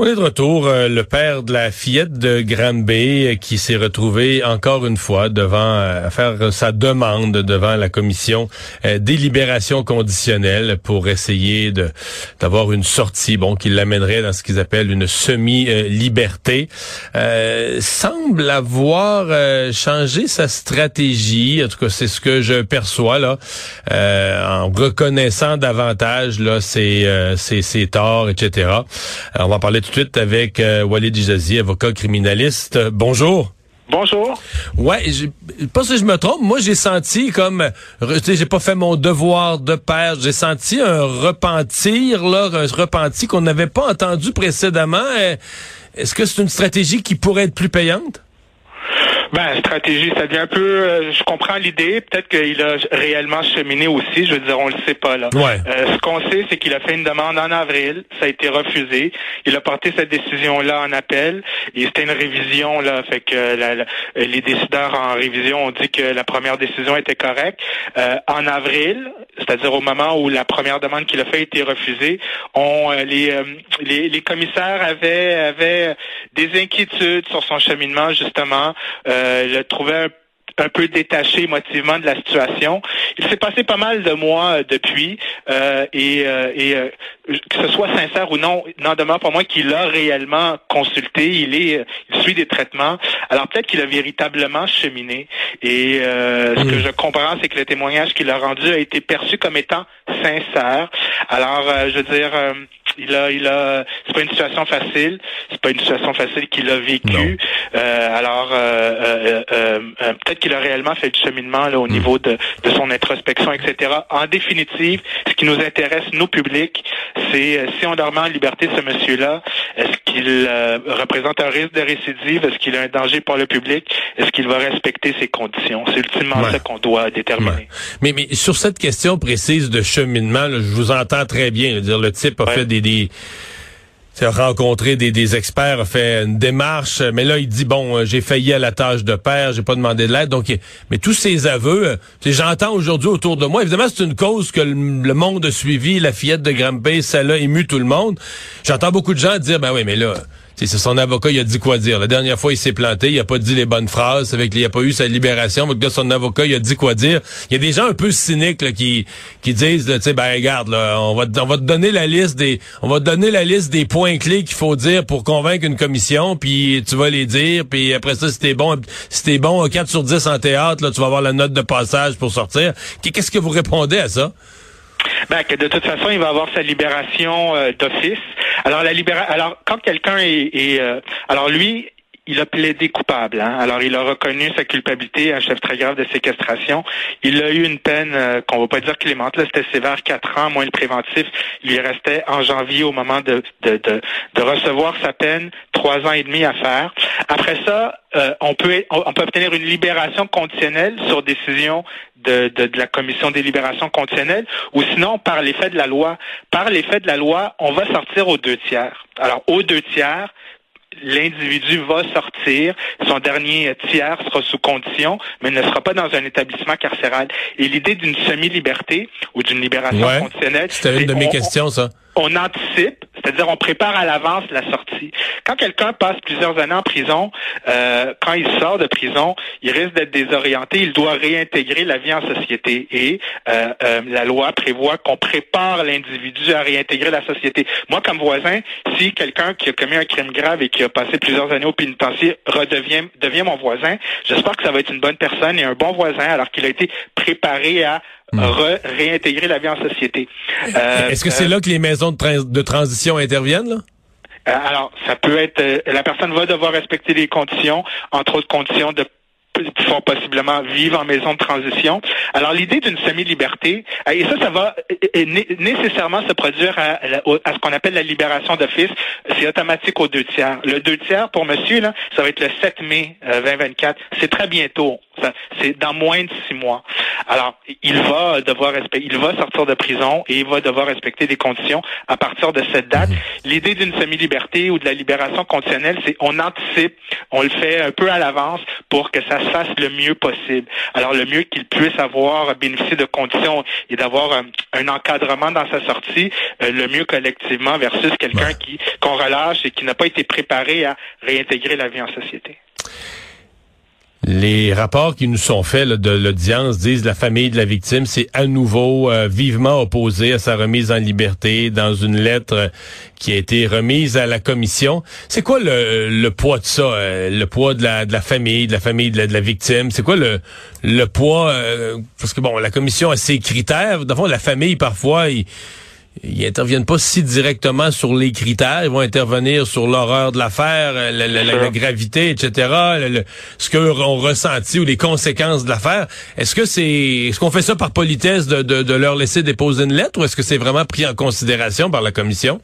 On est de retour. Euh, le père de la fillette de Granby euh, qui s'est retrouvé encore une fois devant euh, faire sa demande devant la commission des libérations conditionnelles pour essayer de d'avoir une sortie, bon, qui l'amènerait dans ce qu'ils appellent une semi-liberté. semble avoir changé sa stratégie. En tout cas, c'est ce que je perçois là, en reconnaissant davantage là ses ses, ses torts, etc. On va parler tout de suite avec euh, Walid Ijazi, avocat criminaliste. Bonjour. Bonjour. Ouais, pas si je me trompe, moi j'ai senti comme j'ai pas fait mon devoir de père, j'ai senti un repentir là, un repentir qu'on n'avait pas entendu précédemment. Est-ce que c'est une stratégie qui pourrait être plus payante? Ben, stratégie, ça devient un peu. Euh, je comprends l'idée. Peut-être qu'il a réellement cheminé aussi. Je veux dire, on le sait pas là. Ouais. Euh, ce qu'on sait, c'est qu'il a fait une demande en avril. Ça a été refusé. Il a porté cette décision-là en appel. Et c'était une révision là. Fait que les décideurs en révision ont dit que la première décision était correcte. Euh, en avril, c'est-à-dire au moment où la première demande qu'il a fait a été refusée, on les, les, les commissaires avaient avaient des inquiétudes sur son cheminement justement. Euh, il a trouvé un un peu détaché émotivement de la situation. Il s'est passé pas mal de mois euh, depuis euh, et, que ce soit sincère ou non, n'en demeure pas moins qu'il a réellement consulté. Il est, il suit des traitements. Alors peut-être qu'il a véritablement cheminé. Et ce que je comprends, c'est que le témoignage qu'il a rendu a été perçu comme étant sincère. Alors, je veux dire il a, il a, c'est pas une situation facile. C'est pas une situation facile qu'il a vécue. Euh, alors, euh, euh, peut-être qu'il a réellement fait du cheminement là, au hmm. niveau de, de son introspection, etc. En définitive, ce qui nous intéresse, nous publics, c'est si on dormait en liberté ce monsieur-là, est-ce qu'il représente un risque de récidive? Est-ce qu'il a un danger pour le public? Est-ce qu'il va respecter ses conditions? C'est ultimement ça qu'on doit déterminer. Mais, mais sur cette question précise de cheminement, je vous entends très bien. dire, le type a fait des des a rencontré des, experts, a fait une démarche, mais là il dit bon, euh, j'ai failli à la tâche de père, j'ai pas demandé de l'aide, donc mais tous ces aveux, euh, j'entends aujourd'hui autour de moi, évidemment c'est une cause que le, monde a suivi, la fillette de Gramby, ça l'a ému tout le monde. J'entends beaucoup de gens dire ben oui, mais là c'est son avocat, il a dit quoi dire. La dernière fois, il s'est planté, il a pas dit les bonnes phrases, avec il a pas eu sa libération, donc là, son avocat, il a dit quoi dire. Il y a des gens un peu cyniques qui qui disent, tu sais, ben regarde, on va on va te donner la liste des on va te donner la liste des points clés qu'il faut dire pour convaincre une commission, puis tu vas les dire, puis après ça, si t'es bon, si t'es bon 4 sur 10 en théâtre, là, tu vas avoir la note de passage pour sortir. Qu'est-ce que vous répondez à ça? Ben, que de toute façon, il va avoir sa libération euh, d'office. Alors, la libéra alors quand quelqu'un est, est euh, alors lui, il a plaidé coupable. Hein? Alors, il a reconnu sa culpabilité, un chef très grave de séquestration. Il a eu une peine euh, qu'on va pas dire clémente. Là, c'était sévère, quatre ans, moins le préventif. Il lui restait en janvier, au moment de, de, de, de recevoir sa peine, trois ans et demi à faire. Après ça, euh, on peut on peut obtenir une libération conditionnelle sur décision de, de, de, la commission des libérations conditionnelles, ou sinon par l'effet de la loi. Par l'effet de la loi, on va sortir aux deux tiers. Alors, aux deux tiers, l'individu va sortir, son dernier tiers sera sous condition, mais ne sera pas dans un établissement carcéral. Et l'idée d'une semi-liberté ou d'une libération conditionnelle... C'était une de mes questions, ça on anticipe, c'est-à-dire on prépare à l'avance la sortie. Quand quelqu'un passe plusieurs années en prison, euh, quand il sort de prison, il risque d'être désorienté, il doit réintégrer la vie en société. Et euh, euh, la loi prévoit qu'on prépare l'individu à réintégrer la société. Moi, comme voisin, si quelqu'un qui a commis un crime grave et qui a passé plusieurs années au pénitencier redevient devient mon voisin, j'espère que ça va être une bonne personne et un bon voisin alors qu'il a été préparé à Hmm. réintégrer la vie en société. Euh, Est-ce que c'est euh, là que les maisons de, de transition interviennent? Là? Euh, alors, ça peut être, la personne va devoir respecter les conditions, entre autres conditions de font possiblement vivre en maison de transition. Alors l'idée d'une semi-liberté, et ça, ça va nécessairement se produire à, à ce qu'on appelle la libération d'office. C'est automatique aux deux tiers. Le deux tiers pour monsieur, là, ça va être le 7 mai 2024. C'est très bientôt. C'est dans moins de six mois. Alors, il va devoir respecter, il va sortir de prison et il va devoir respecter des conditions à partir de cette date. Mhm. L'idée d'une semi-liberté ou de la libération conditionnelle, c'est on anticipe, on le fait un peu à l'avance pour que ça se fasse le mieux possible. Alors, le mieux qu'il puisse avoir bénéficié de conditions et d'avoir un, un, encadrement dans sa sortie, euh, le mieux collectivement versus quelqu'un qui qu'on relâche et qui n'a pas été préparé à réintégrer la vie en société. Les rapports qui nous sont faits de l'audience disent la famille de la victime s'est à nouveau euh, vivement opposée à sa remise en liberté dans une lettre qui a été remise à la commission. C'est quoi le, poids de ça, euh, le poids de la, de la famille, de la famille de la, victime? C'est quoi le, le poids? Euh, parce que bon, la commission a ses critères. D'abord, la famille, parfois, il ils interviennent pas si directement sur les critères, ils vont intervenir sur l'horreur de l'affaire, euh, la, gravité, etc., ce qu'eux ont ressenti ou les conséquences de l'affaire. Est-ce que c'est, est-ce qu'on fait ça par politesse de, de, leur laisser déposer une lettre ou est-ce que c'est vraiment pris en considération par la commission?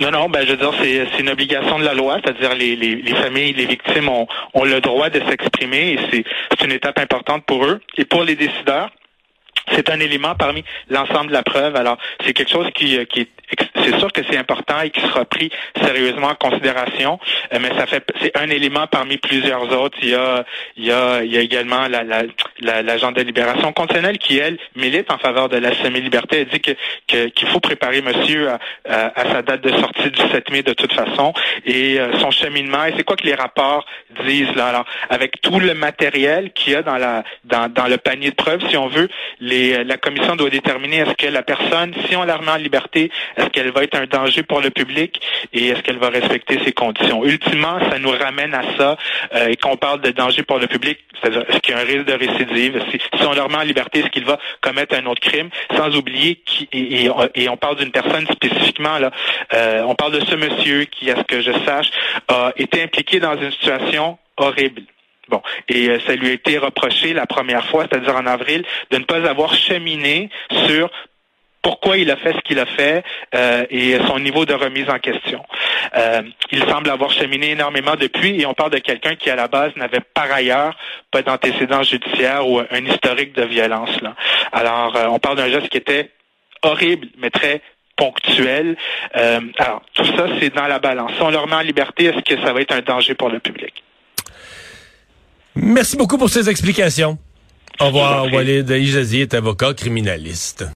Non, non, ben je veux dire, c'est une obligation de la loi, c'est-à-dire les, les, les, familles, les victimes ont, ont le droit de s'exprimer et c'est une étape importante pour eux. Et pour les décideurs, c'est un élément parmi l'ensemble de la preuve. Alors, c'est quelque chose qui, euh, qui est c'est sûr que c'est important et qui sera pris sérieusement en considération, euh, mais ça fait c'est un élément parmi plusieurs autres. Il y a il y a, il y a également la la, la, de libération conditionnelle qui elle milite en faveur de la semi-liberté. Elle dit que qu'il faut préparer monsieur à, à, sa date de sortie du 7 mai de toute façon et euh, son cheminement. Et c'est quoi que les rapports disent là Alors avec tout le matériel qu'il y a dans la dans, le panier de preuves, si on veut, la commission doit déterminer est-ce que la personne, si on la remet en liberté, est-ce qu'elle va être un danger pour le public et est-ce qu'elle va respecter ses conditions? Ultimement, ça nous ramène à ça euh, et qu'on parle de danger pour le public, c'est-à-dire est-ce qu'il y a un risque de récidive? Si, on le remet en liberté, est-ce qu'il va commettre un autre crime? Sans oublier et, on parle d'une personne spécifiquement euh, on parle de ce monsieur qui, à ce que je sache, a été impliqué dans une situation horrible. Bon, et euh, ça lui a été reproché la première fois, c'est-à-dire en avril, de ne pas avoir cheminé sur pourquoi il a fait ce qu'il a fait euh, et son niveau de remise en question. Euh, il semble avoir cheminé énormément depuis et on parle de quelqu'un qui à la base n'avait par ailleurs pas d'antécédent judiciaire ou un historique de violence. Là. Alors on parle d'un geste qui était horrible mais très ponctuel. alors tout ça c'est dans la balance. Si on le remet en liberté, est-ce que ça va être un danger pour le public? Merci beaucoup pour ces explications. Au revoir, Walid Ijazi est avocat criminaliste.